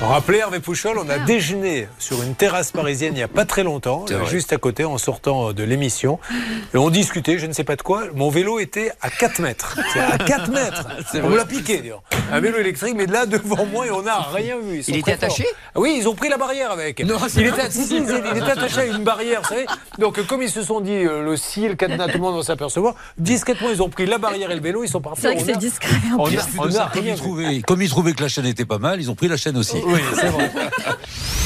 Rappelez Hervé Pouchol, on a déjeuné sur une terrasse parisienne il n'y a pas très longtemps, juste à côté en sortant de l'émission. Et on discutait, je ne sais pas de quoi. Mon vélo était à 4 mètres. C'est à 4 mètres. C'est On me l'a piqué d'ailleurs. Un vélo électrique, mais là devant moi et on n'a rien vu. Ils sont Il était forts. attaché Ah Oui, ils ont pris la barrière avec. Non, il, était, si, si, il était attaché à une barrière, vous savez. Donc comme ils se sont dit, euh, le scie, le cadenas, tout le monde va s'apercevoir, discrètement ils ont pris la barrière et le vélo, ils sont partis. C'est vrai que c'est discret. en On plus. a, on a comme, ils trouvaient, comme ils trouvaient que la chaîne était pas mal, ils ont pris la chaîne aussi. Oui, c'est vrai.